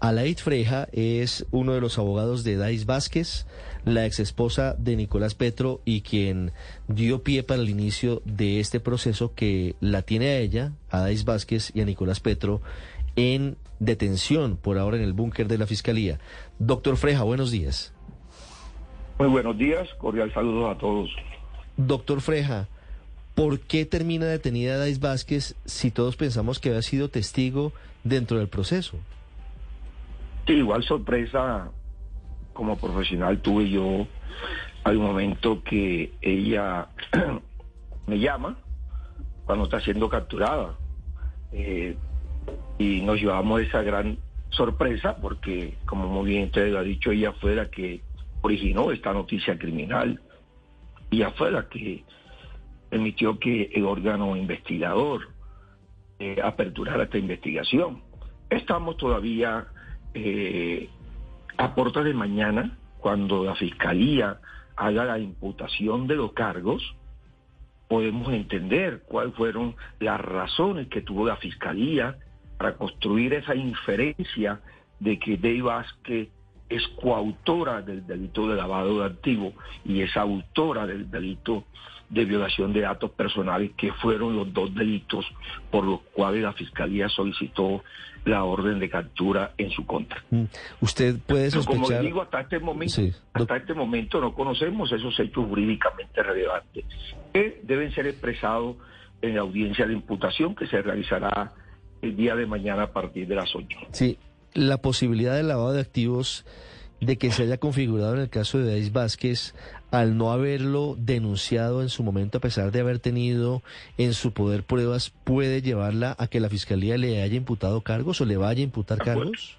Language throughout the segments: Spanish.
Alaid Freja es uno de los abogados de Dais Vázquez, la ex esposa de Nicolás Petro y quien dio pie para el inicio de este proceso que la tiene a ella, a Dais Vázquez y a Nicolás Petro en detención por ahora en el búnker de la Fiscalía. Doctor Freja, buenos días. Muy buenos días, cordial saludos a todos. Doctor Freja, ¿por qué termina detenida Dais Vázquez si todos pensamos que había sido testigo dentro del proceso? Sí, igual sorpresa como profesional tuve yo al momento que ella me llama cuando está siendo capturada. Eh, y nos llevamos esa gran sorpresa porque, como muy bien usted lo ha dicho, ella fue la que originó esta noticia criminal. Ella fue la que permitió que el órgano investigador eh, aperturara esta investigación. Estamos todavía eh, a de mañana, cuando la Fiscalía haga la imputación de los cargos, podemos entender cuáles fueron las razones que tuvo la Fiscalía para construir esa inferencia de que Dave Vázquez es coautora del delito de lavado de activos y es autora del delito de violación de datos personales, que fueron los dos delitos por los cuales la Fiscalía solicitó la orden de captura en su contra. Mm. Usted puede sospechar... como digo, hasta este momento, hasta este momento no conocemos esos hechos jurídicamente relevantes que deben ser expresados en la audiencia de imputación que se realizará el día de mañana a partir de las 8. Sí, la posibilidad de lavado de activos de que se haya configurado en el caso de Dais Vázquez al no haberlo denunciado en su momento a pesar de haber tenido en su poder pruebas puede llevarla a que la fiscalía le haya imputado cargos o le vaya a imputar cargos?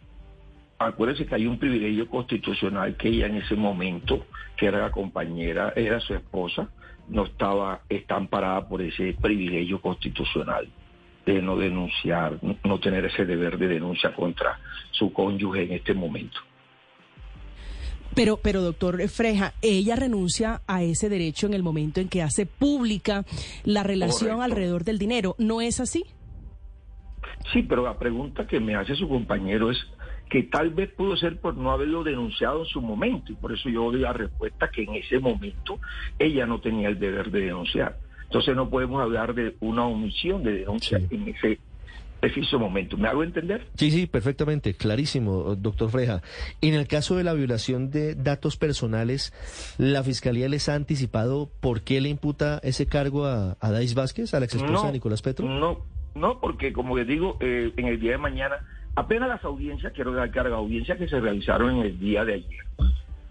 Acuérdese que hay un privilegio constitucional que ella en ese momento, que era la compañera, era su esposa, no estaba, está amparada por ese privilegio constitucional de no denunciar, no tener ese deber de denuncia contra su cónyuge en este momento. Pero, pero doctor Freja, ella renuncia a ese derecho en el momento en que hace pública la relación alrededor del dinero. ¿No es así? Sí, pero la pregunta que me hace su compañero es que tal vez pudo ser por no haberlo denunciado en su momento y por eso yo doy la respuesta que en ese momento ella no tenía el deber de denunciar. Entonces no podemos hablar de una omisión de denuncia en ese preciso momento. ¿Me hago entender? Sí, sí, perfectamente, clarísimo, doctor Freja. En el caso de la violación de datos personales, ¿la Fiscalía les ha anticipado por qué le imputa ese cargo a, a Dais Vázquez, a la ex esposa de Nicolás Petro? No, no, porque como les digo, eh, en el día de mañana, apenas las audiencias, quiero dar carga, audiencias que se realizaron en el día de ayer,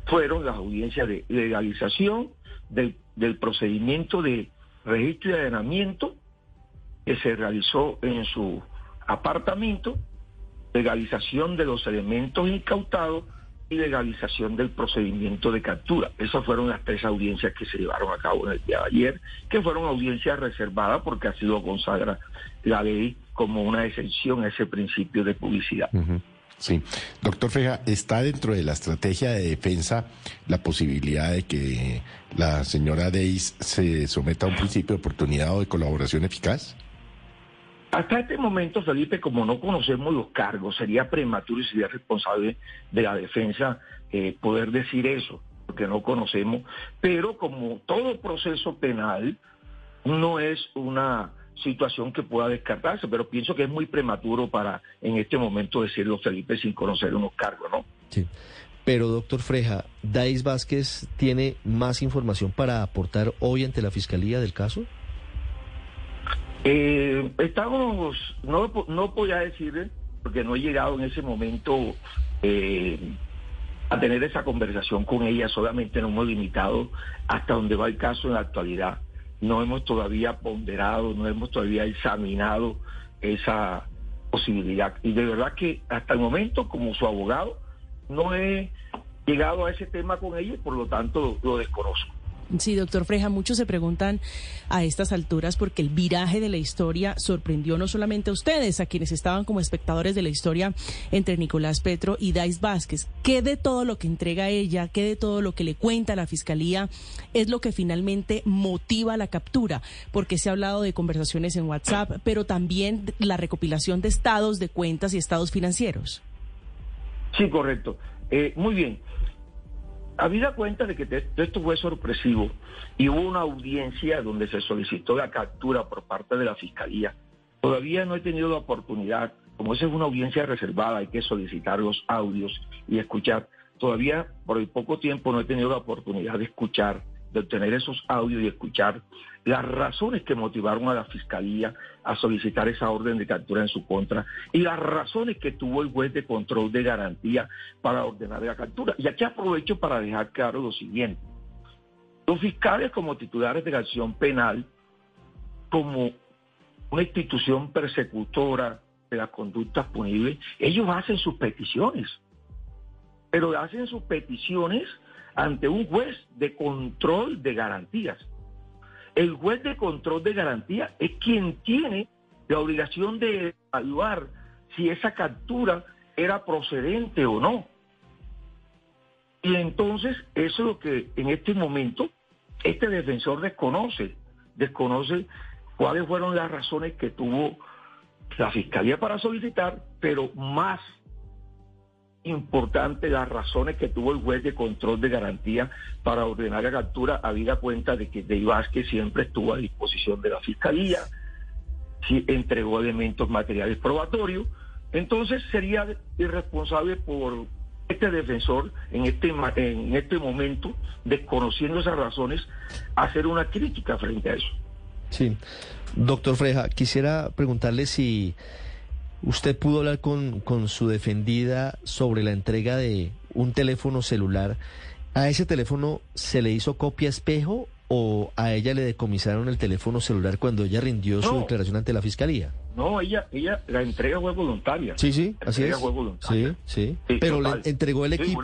fueron las audiencias de legalización del, del procedimiento de registro y allanamiento que se realizó en su apartamento, legalización de los elementos incautados y legalización del procedimiento de captura. Esas fueron las tres audiencias que se llevaron a cabo en el día de ayer, que fueron audiencias reservadas porque así lo consagra la ley como una excepción a ese principio de publicidad. Sí, doctor Freja, ¿está dentro de la estrategia de defensa la posibilidad de que la señora Deis se someta a un principio de oportunidad o de colaboración eficaz? Hasta este momento, Felipe, como no conocemos los cargos, sería prematuro y sería responsable de la defensa eh, poder decir eso, porque no conocemos. Pero como todo proceso penal, no es una situación que pueda descartarse, pero pienso que es muy prematuro para en este momento decirlo, Felipe, sin conocer unos cargos, ¿no? Sí. Pero, doctor Freja, ¿Dais Vázquez tiene más información para aportar hoy ante la Fiscalía del caso? Eh, estamos, no, no podía decir, porque no he llegado en ese momento eh, a tener esa conversación con ella, solamente nos hemos limitado hasta donde va el caso en la actualidad no hemos todavía ponderado, no hemos todavía examinado esa posibilidad. Y de verdad que hasta el momento, como su abogado, no he llegado a ese tema con ella y por lo tanto lo desconozco. Sí, doctor Freja, muchos se preguntan a estas alturas porque el viraje de la historia sorprendió no solamente a ustedes, a quienes estaban como espectadores de la historia entre Nicolás Petro y Dais Vázquez. ¿Qué de todo lo que entrega ella, qué de todo lo que le cuenta la fiscalía es lo que finalmente motiva la captura? Porque se ha hablado de conversaciones en WhatsApp, pero también la recopilación de estados de cuentas y estados financieros. Sí, correcto. Eh, muy bien. Habida cuenta de que esto fue sorpresivo y hubo una audiencia donde se solicitó la captura por parte de la Fiscalía, todavía no he tenido la oportunidad, como esa es una audiencia reservada, hay que solicitar los audios y escuchar. Todavía por el poco tiempo no he tenido la oportunidad de escuchar de obtener esos audios y escuchar las razones que motivaron a la Fiscalía a solicitar esa orden de captura en su contra y las razones que tuvo el juez de control de garantía para ordenar la captura. Y aquí aprovecho para dejar claro lo siguiente. Los fiscales como titulares de la acción penal, como una institución persecutora de las conductas punibles, ellos hacen sus peticiones, pero hacen sus peticiones ante un juez de control de garantías. El juez de control de garantías es quien tiene la obligación de evaluar si esa captura era procedente o no. Y entonces eso es lo que en este momento este defensor desconoce, desconoce cuáles fueron las razones que tuvo la fiscalía para solicitar, pero más importante las razones que tuvo el juez de control de garantía para ordenar la captura, habida cuenta de que Dey Vázquez siempre estuvo a disposición de la fiscalía, si entregó elementos materiales probatorios, entonces sería irresponsable por este defensor en este en este momento, desconociendo esas razones, hacer una crítica frente a eso. Sí. Doctor Freja, quisiera preguntarle si ¿Usted pudo hablar con, con su defendida sobre la entrega de un teléfono celular? ¿A ese teléfono se le hizo copia espejo o a ella le decomisaron el teléfono celular cuando ella rindió su declaración ante la fiscalía? No, ella, ella, la entrega fue voluntaria. Sí, sí, así es. Sí, sí. Pero le entregó el equipo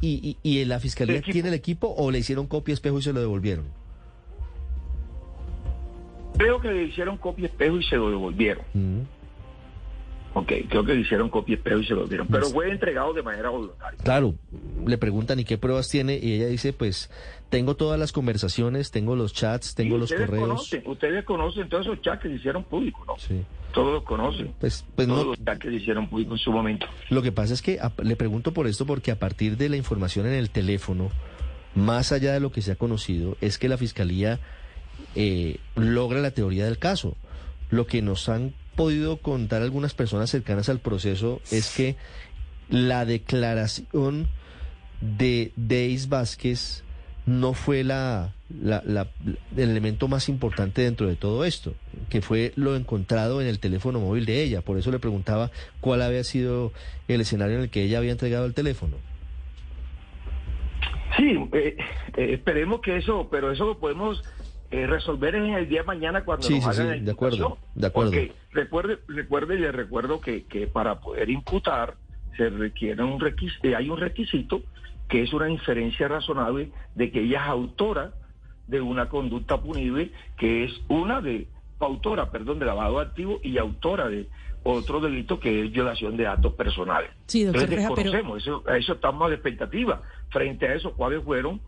y, y, y, la fiscalía tiene el equipo o le hicieron copia espejo y se lo devolvieron. Creo que le hicieron copia espejo y se lo devolvieron. Mm. Ok, creo que le hicieron copia espejo y se lo dieron, pero fue entregado de manera voluntaria. Claro, le preguntan y qué pruebas tiene y ella dice, pues tengo todas las conversaciones, tengo los chats, tengo los correos. Conocen, ustedes conocen todos esos chats que se hicieron públicos, ¿no? Sí. Todos los conocen. Pues, pues todos los chats que se hicieron públicos en su momento. Lo que pasa es que le pregunto por esto porque a partir de la información en el teléfono, más allá de lo que se ha conocido, es que la fiscalía eh, logra la teoría del caso. Lo que nos han podido contar algunas personas cercanas al proceso es que la declaración de Deis Vázquez no fue la, el elemento más importante dentro de todo esto, que fue lo encontrado en el teléfono móvil de ella. Por eso le preguntaba cuál había sido el escenario en el que ella había entregado el teléfono. Sí, eh, eh, esperemos que eso, pero eso lo podemos eh, resolver en el día de mañana cuando nos hagan sí, de acuerdo, de acuerdo. recuerde, recuerde y le recuerdo que, que para poder imputar se requiere un requisito, eh, hay un requisito que es una inferencia razonable de que ella es autora de una conducta punible que es una de autora, perdón, de lavado activo y autora de otro delito que es violación de datos personales. Sí, doctor Entonces, eso, a eso estamos a expectativa. Frente a eso, ¿cuáles fueron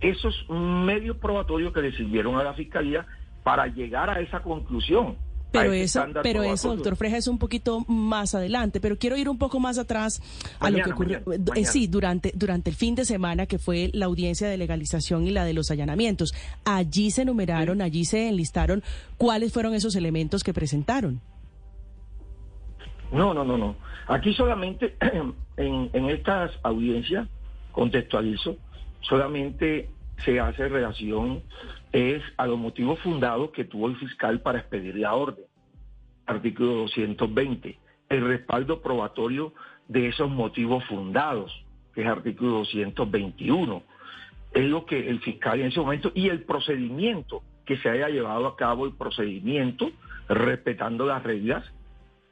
esos medios probatorios que le sirvieron a la fiscalía para llegar a esa conclusión. Pero eso, pero eso, doctor Freja, es un poquito más adelante. Pero quiero ir un poco más atrás a lo que ocurrió. Eh, sí, durante, durante el fin de semana, que fue la audiencia de legalización y la de los allanamientos. Allí se enumeraron, allí se enlistaron cuáles fueron esos elementos que presentaron. No, no, no, no. Aquí solamente en, en estas audiencias, contextualizo, solamente se hace relación es a los motivos fundados que tuvo el fiscal para expedir la orden. Artículo 220. El respaldo probatorio de esos motivos fundados, que es artículo 221. Es lo que el fiscal en ese momento y el procedimiento que se haya llevado a cabo el procedimiento respetando las reglas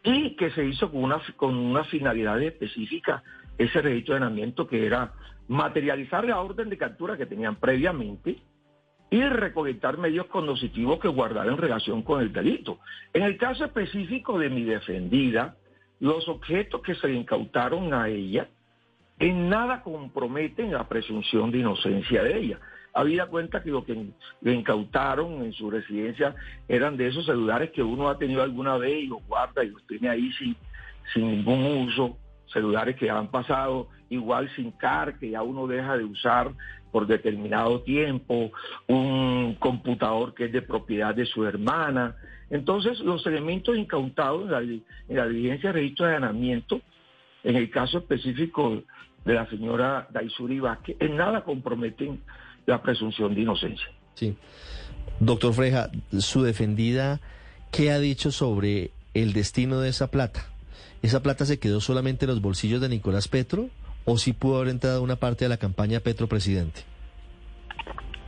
y que se hizo con una, con una finalidad específica, ese registro de allanamiento que era materializar la orden de captura que tenían previamente y recolectar medios cognitivos que guardaran relación con el delito. En el caso específico de mi defendida, los objetos que se le incautaron a ella en nada comprometen la presunción de inocencia de ella. Había cuenta que lo que le incautaron en su residencia eran de esos celulares que uno ha tenido alguna vez y los guarda y los tiene ahí sin, sin ningún uso celulares que han pasado, igual sin car, que ya uno deja de usar por determinado tiempo, un computador que es de propiedad de su hermana. Entonces, los elementos incautados en la, en diligencia de registro de allanamiento, en el caso específico de la señora Daisuri Vázquez, en nada comprometen la presunción de inocencia. Sí. Doctor Freja, su defendida, ¿qué ha dicho sobre el destino de esa plata? ¿Esa plata se quedó solamente en los bolsillos de Nicolás Petro o sí pudo haber entrado una parte de la campaña Petro presidente?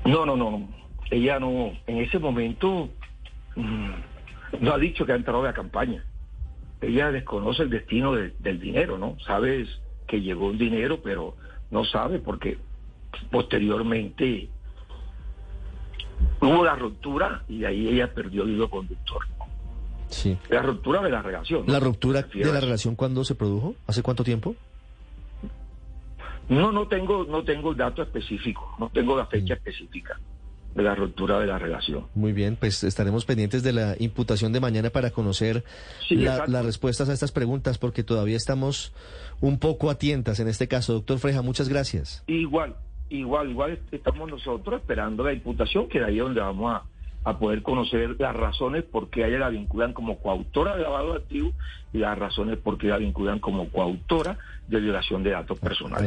No, no, no. Ella no, en ese momento mm, no ha dicho que ha entrado a la campaña. Ella desconoce el destino de- del dinero, ¿no? Sabes que llegó un dinero, pero no sabe porque posteriormente hubo la ruptura y de ahí ella perdió el hilo conductor. Sí. La ruptura de la relación. ¿no? ¿La ruptura de la relación cuándo se produjo? ¿Hace cuánto tiempo? No, no tengo, no tengo el dato específico, no tengo la fecha específica de la ruptura de la relación. Muy bien, pues estaremos pendientes de la imputación de mañana para conocer Sí, la- exacto. las respuestas a estas preguntas, porque todavía estamos un poco a tientas en este caso. Doctor Freja, muchas gracias. Igual, igual, igual estamos nosotros esperando la imputación, que de ahí es donde vamos a, a poder conocer las razones por qué ella la vinculan como coautora de lavado de activos y las razones por qué la vinculan como coautora de violación de datos personales.